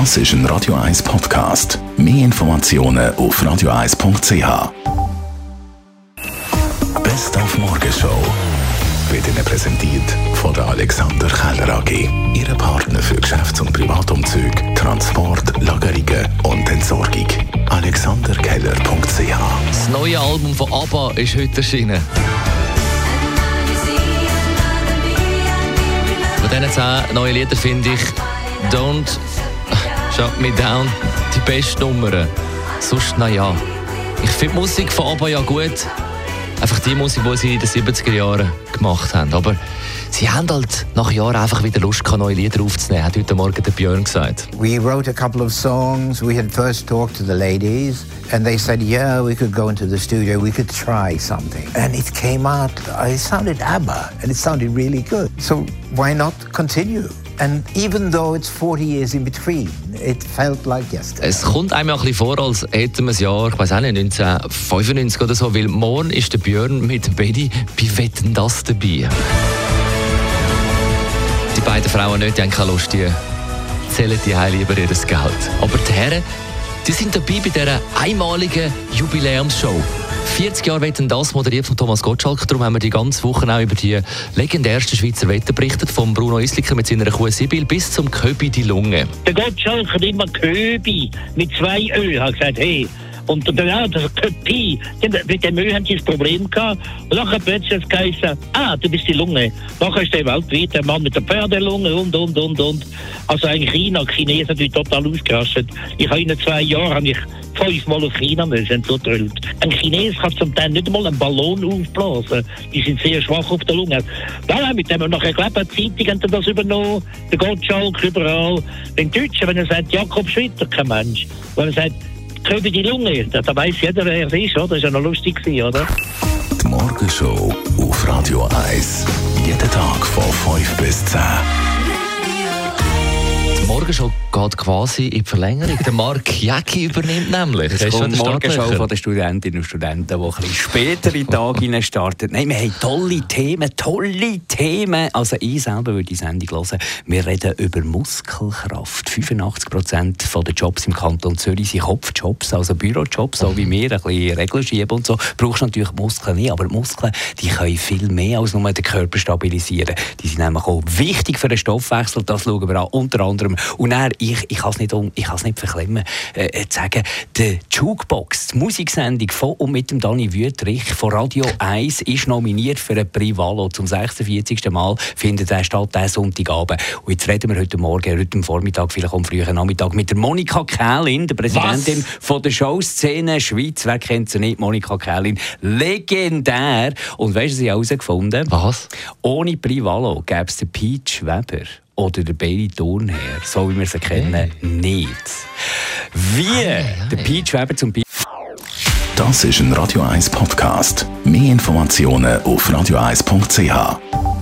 Das ist ein Radio 1 Podcast. Mehr Informationen auf radio1.ch. Best auf Morgenshow wird Ihnen präsentiert von der Alexander Keller AG. Ihre Partner für Geschäfts- und Privatumzüge, Transport, Lagerungen und Entsorgung. AlexanderKeller.ch Das neue Album von ABBA ist heute erschienen. Von diesen zehn neuen Liedern finde ich Don't Shut Me Down die beste Nummer. Sonst, naja. Ich finde die Musik von ABBA ja gut. Einfach die Musik, die sie in den 70er Jahren gemacht haben. Aber sie haben halt nach Jahren einfach wieder Lust, gehabt, neue Lieder aufzunehmen, hat heute Morgen der Björn gesagt. We wrote a couple of songs. We had first talked to the ladies, and they said, "Yeah, we could go into the studio. We could try something." And it came out. It sounded ABBA, and it sounded really good. So why not continue? And even though it's 40 years in between, it felt like yesterday. Es kommt einem ja ein bisschen vor, als hätten wir das Jahr, ich weiß auch nicht, 1995 oder so, weil morgen ist der Björn mit dem Betty bei Wetten das dabei. Die beiden Frauen nicht, die haben keine Lust, die zählen die Heil lieber ihr Geld. Aber die Herren, die sind dabei bei dieser einmaligen Jubiläumsshow. 40 Jahre Wetten das, moderiert von Thomas Gottschalk. Darum haben wir die ganze Woche auch über die legendärsten Schweizer Wetten berichtet, von Bruno Isliker mit seiner Kuh Sibyl bis zum Köbi die Lunge. Der Gottschalk hat immer Köbi mit zwei Ö. hat gesagt, hey. Und dann ja, das Köpi, mit dem Ö haben sie das Problem gehabt. Und dann hat plötzlich geheißen, ah, du bist die Lunge. Nachher ist der weltweit der Mann mit der Pferdelunge und, und, und, und. Also eigentlich China, die Chinesen sind total ausgerastet. Ich habe in zwei Jahren habe ich fünfmal auf China müssen, drüllt. Ein Chines kann zum Teil nicht einmal einen Ballon aufblasen. Die sind sehr schwach auf der Lunge. Nein, mit dem wir nachher die Zeitung haben das übernommen, der Gottschalk überall. Den Deutschen, wenn er sagt, Jakob Schwitter, kein Mensch. Wenn er sagt, Köbi die Lunge, da, weiss jeder, wer es ist, oder? Das war ja noch lustig, oder? Die Morgenshow auf Radio 1. Jeden Tag von 5 bis 10. Die Morgenshow geht quasi in die Verlängerung. Der Mark Jäcki übernimmt nämlich. Das du schon kommt den morgen Startlöcher? schon von den Studentinnen und Studenten, die ein bisschen später in den Tag starten. Nein, wir haben tolle Themen, tolle Themen. Also ich selber würde die Sendung hören. Wir reden über Muskelkraft. 85 Prozent der Jobs im Kanton Zürich sind Kopfjobs, also Bürojobs, so wie wir, ein bisschen Regeln schieben und so. Brauchst du natürlich die Muskeln nicht, aber die Muskeln die können viel mehr als nur den Körper stabilisieren. Die sind nämlich auch wichtig für den Stoffwechsel, das schauen wir an, unter anderem. Und dann, ich, ich kann es nicht, um- ich nicht verklemmen, äh, äh, zu sagen, die Jukebox, die Musiksendung von und mit dem Dani Wüthrich von Radio 1 ist nominiert für ein Privalo. Zum 46. Mal findet er statt, diesen Sonntagabend. Und jetzt reden wir heute Morgen, heute Vormittag, vielleicht am frühen Nachmittag, mit der Monika Kählin, der Präsidentin von der Showszene Schweiz. Wer kennt sie nicht? Monika Kählin. Legendär. Und weißt du, was ich herausgefunden Was? ohne Privalo gäbe es den Peach Weber oder den Bailey Thurnherr, so wie wir sie kennen, nicht. Wie der Peach Weber zum Beispiel Das ist ein Radio 1 Podcast. Mehr Informationen auf radio1.ch.